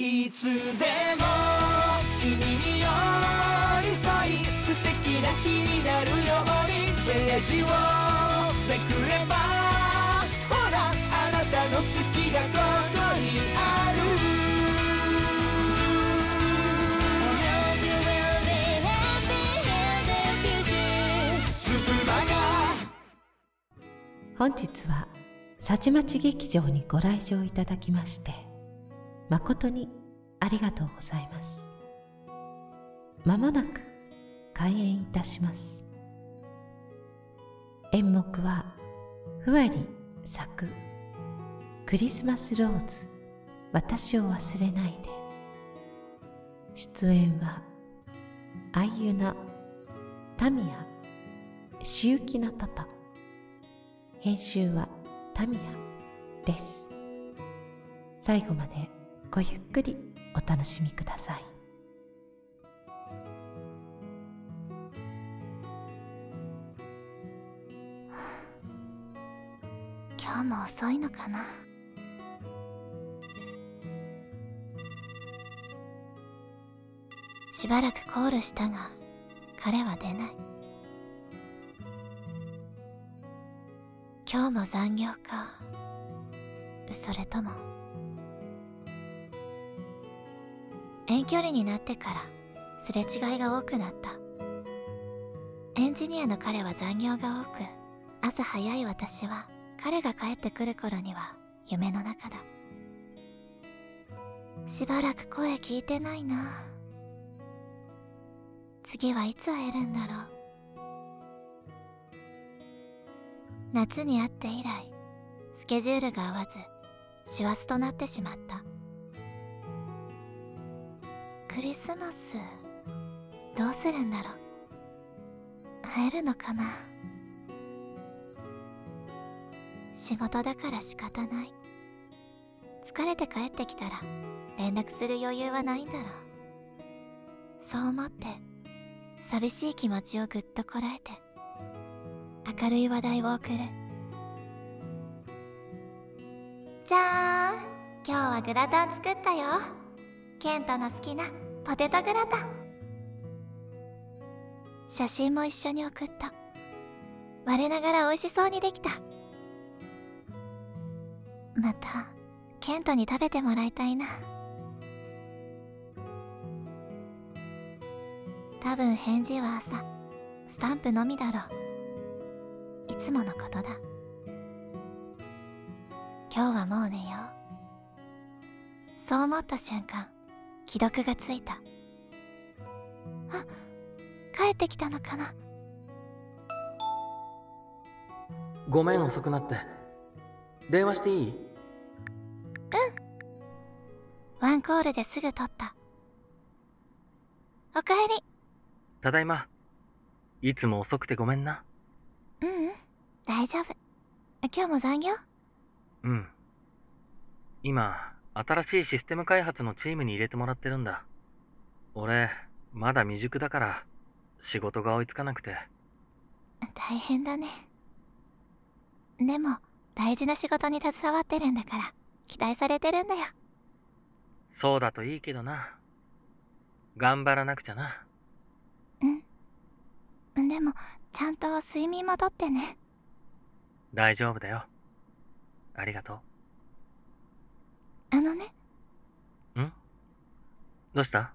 いつでも君に寄り添い素敵な日になるようにページをめくればほらあなたの好きがここにある本日はさちまち劇場にご来場いただきまして誠にありがとうございます。まもなく開演いたします。演目はふわり作クリスマスローズ私を忘れないで。出演は愛ゆなタミヤしゆきなパパ。編集はタミヤです。最後までごゆっくりお楽しみください。今日も遅いのかな？しばらくコールしたが彼は出ない。今日も残業か。それとも遠距離になってからすれ違いが多くなった。エンジニアの彼は残業が多く朝早い私は彼が帰ってくる頃には夢の中だ。しばらく声聞いてないな。次はいつ会えるんだろう。夏に会って以来スケジュールが合わず師走となってしまった。クリスマス。どうするんだろう。会えるのかな。仕事だから仕方ない。疲れて帰ってきたら連絡する余裕はないんだろう。そう思って寂しい気持ちをぐっとこらえて明るい話題を送る。じゃーん今日はグラタン作ったよ。ケントの好きなポテトグラタン。写真も一緒に送った。我ながら美味しそうにできた。またケントに食べてもらいたいな。多分返事は朝スタンプのみだろう。いつものことだ。今日はもう寝よう。そう思った瞬間既読がついた。あ帰ってきたのかな？ごめん遅くなって。電話していい？ワンコールですぐ取った。おかえり。ただいま。いつも遅くてごめんな。ううん。大丈夫。今日も残業？うん。今新しいシステム開発のチームに入れてもらってるんだ。俺まだ未熟だから仕事が追いつかなくて。大変だね。でも大事な仕事に携わってるんだから期待されてるんだよ。そうだといいけどな。頑張らなくちゃな。うん。でもちゃんと睡眠もとってね。大丈夫だよ。ありがとあのねう。ん？どうした？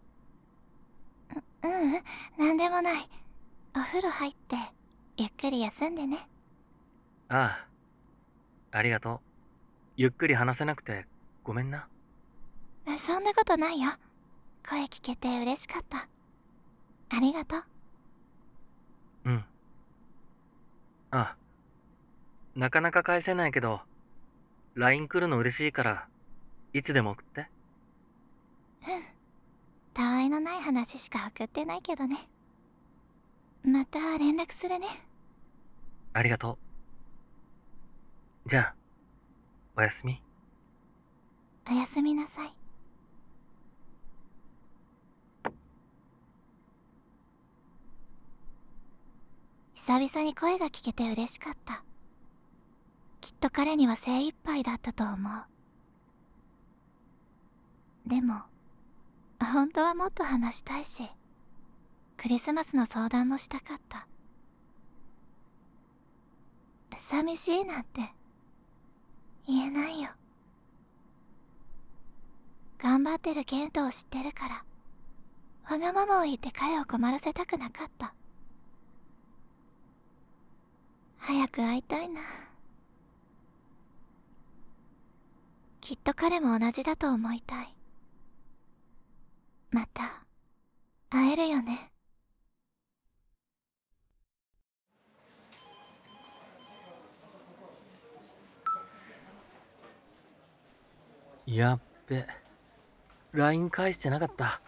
ううんなんでもないお風呂入ってゆっくり休んでねああ。ありがとう。ゆっくり話せなくてごめんな。そんなことないよ声聞けて嬉しかったありがとううん。あ、なかなか返せないけど、LINE 来るの嬉しいから、いつでも送って。たわいのない話しか送ってないけどねまた連絡するねありがとう。じゃあ、おやすみ。おやすみなさい久々に声が聞けて嬉しかったきっと彼には精一杯だったと思うでも本当はもっと話したいしクリスマスの相談もしたかった。寂しいなんて言えないよ。頑張ってるケントを知ってるからわがままを言って彼を困らせたくなかった。早く会いたいな。きっと彼も同じだと思いたい。また会えるよね。やっべ。LINE 返してなかった。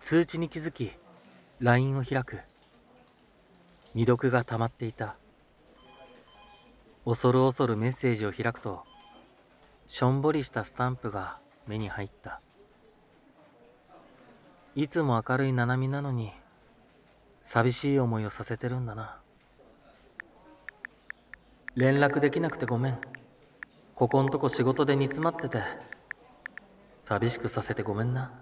通知に気づき LINE を開く。未読が溜まっていた。恐る恐るメッセージを開くとしょんぼりしたスタンプが目に入った。いつも明るい七海なのに寂しい思いをさせてるんだな。連絡できなくてごめん。ここんとこ仕事で煮詰まってて寂しくさせてごめんな。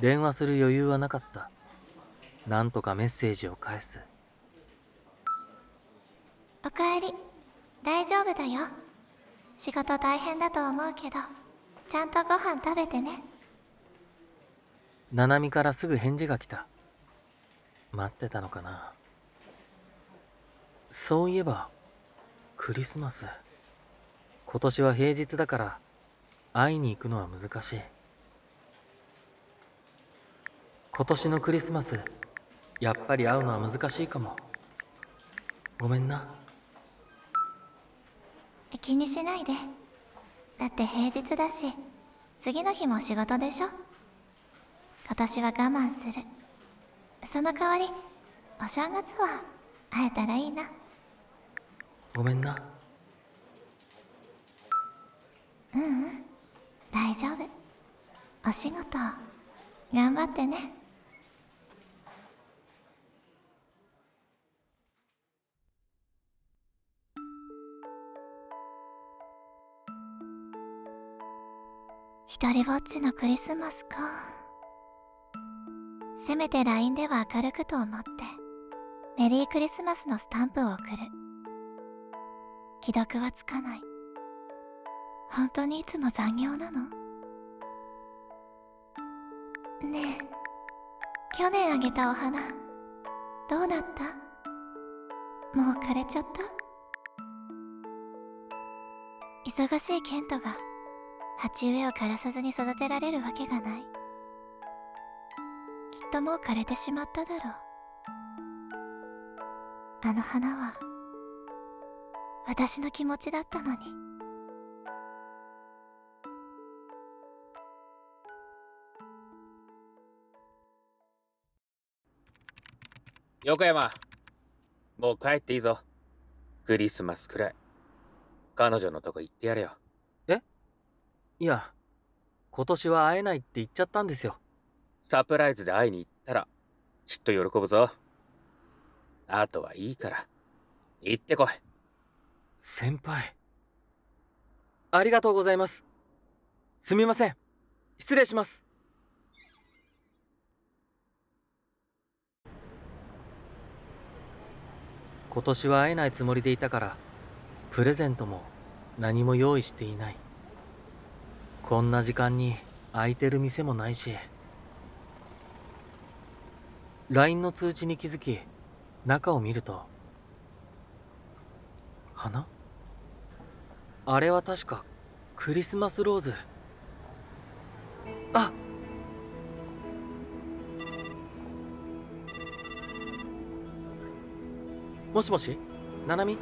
電話する余裕はなかった。なんとかメッセージを返す。おかえり。大丈夫だよ。仕事大変だと思うけどちゃんとご飯食べてね。七海からすぐ返事が来た。待ってたのかな。そういえばクリスマス。今年は平日だから会いに行くのは難しい。今年のクリスマスやっぱり会うのは難しいかも。ごめんな。気にしないで。だって平日だし次の日も仕事でしょ？今年は我慢する。その代わりお正月は会えたらいいな。ごめんな。ううん。大丈夫。お仕事頑張ってね一人ぼっちのクリスマスか。せめて LINE では明るくと思ってメリークリスマスのスタンプを送る。既読はつかない。本当にいつも残業なの？ねえ去年あげたお花どうなった？もう枯れちゃった？忙しいケントが鉢植えを枯らさずに育てられるわけがない。きっともう枯れてしまっただろう。あの花は私の気持ちだったのに。横山もう帰っていいぞ。クリスマスくらい。彼女のとこ行ってやれよ。いや今年は会えないって言っちゃったんですよ。サプライズで会いに行ったらきっと喜ぶぞ。あとはいいから行ってこい。先輩ありがとうございます。すみません。失礼します。今年は会えないつもりでいたからプレゼントも何も用意していないこんな時間に空いてる店もないし LINE の通知に気づき中を見ると花？あれは確かクリスマスローズ。あもしもし？ななみ？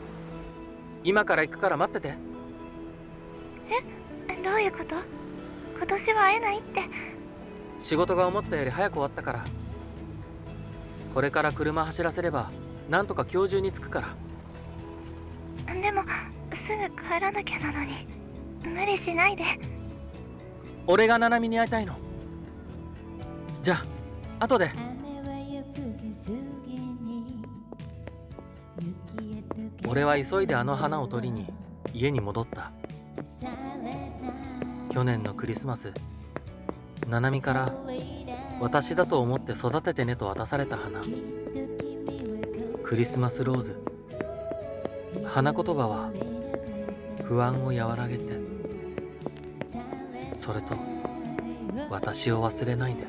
今から行くから待ってて。え？どういうこと？今年は会えないって。仕事が思ったより早く終わったから。これから車走らせればなんとか今日中に着くから。でもすぐ帰らなきゃなのに。無理しないで。俺がななみに会いたいの。じゃあ後で。俺は急いであの花を取りに家に戻った去年のクリスマス。ナナミから私だと思って育ててねと渡された花。クリスマスローズ。花言葉は不安を和らげて。それと私を忘れないで。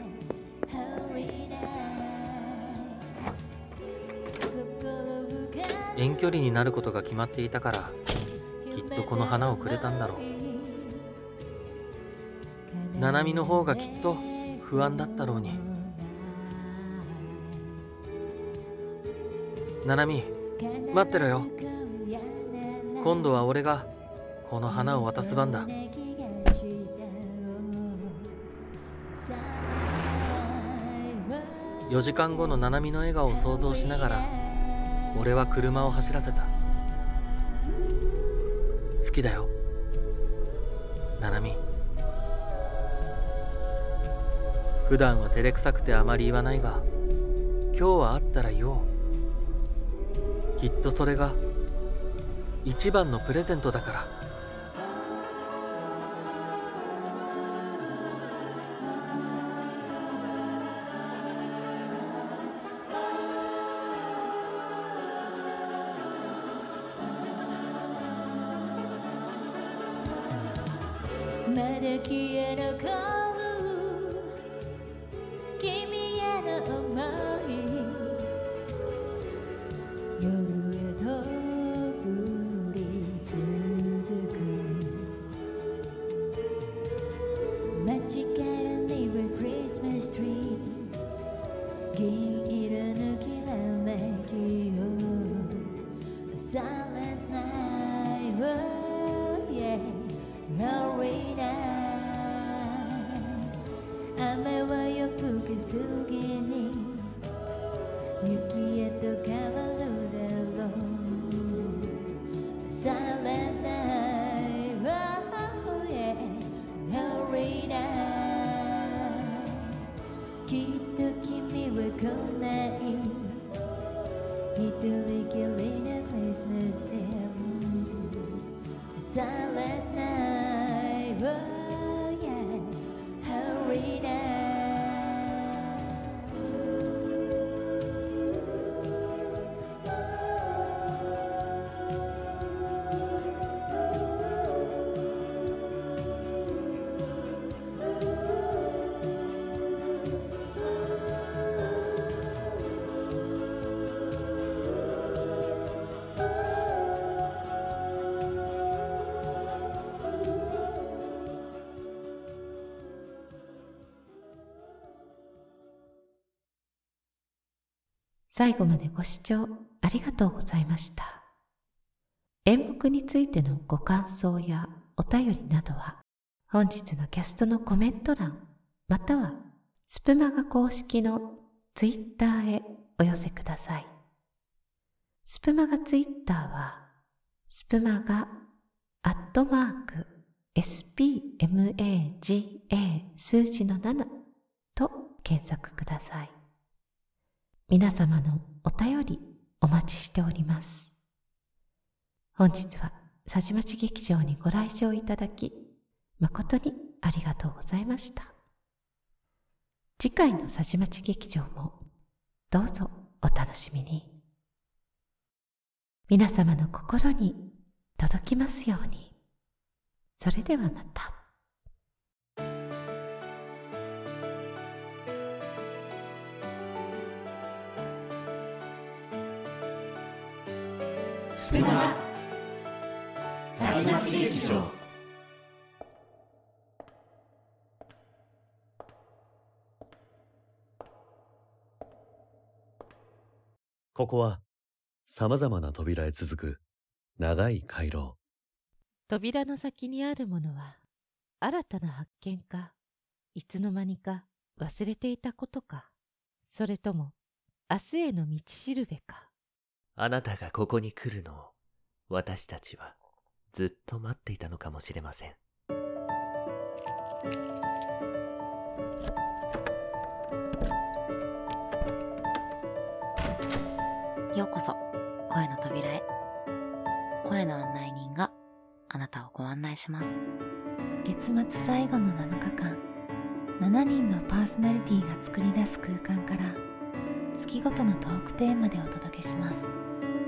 遠距離になることが決まっていたからきっとこの花をくれたんだろう。ナナミの方がきっと不安だったろうに。ナナミ待ってろよ。今度は俺がこの花を渡す番だ。4時間後のナナミの笑顔を想像しながら俺は車を走らせた。好きだよ。ナナミ普段は照れくさくてあまり言わないが今日は会ったら言おう。きっとそれが一番のプレゼントだから。う最後までご視聴ありがとうございました。演目についてのご感想やお便りなどは、本日のキャストのコメント欄、またはスプマガ公式のツイッターへお寄せください。スプマガツイッターは、スプマガアットマーク spmaga 数字の7と検索ください。皆様のお便りお待ちしております。本日は佐治町劇場にご来場いただき、誠にありがとうございました。次回の佐治町劇場もどうぞお楽しみに。皆様の心に届きますように。それではまた。スプマガ佐治町劇場。ここは様々な扉へ続く長い回廊。扉の先にあるものは新たな発見かいつの間にか忘れていたことかそれとも明日への道しるべかあなたがここに来るのを私たちはずっと待っていたのかもしれません。ようこそ声の扉へ声の案内人があなたをご案内します月末最後の7日間7人のパーソナリティが作り出す空間から月ごとのトークテーマでお届けします。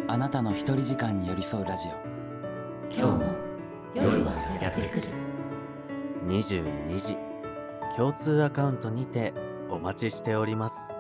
あなたの一人時間に寄り添うラジオ。今日も夜はやってくる。22時。共通アカウントにてお待ちしております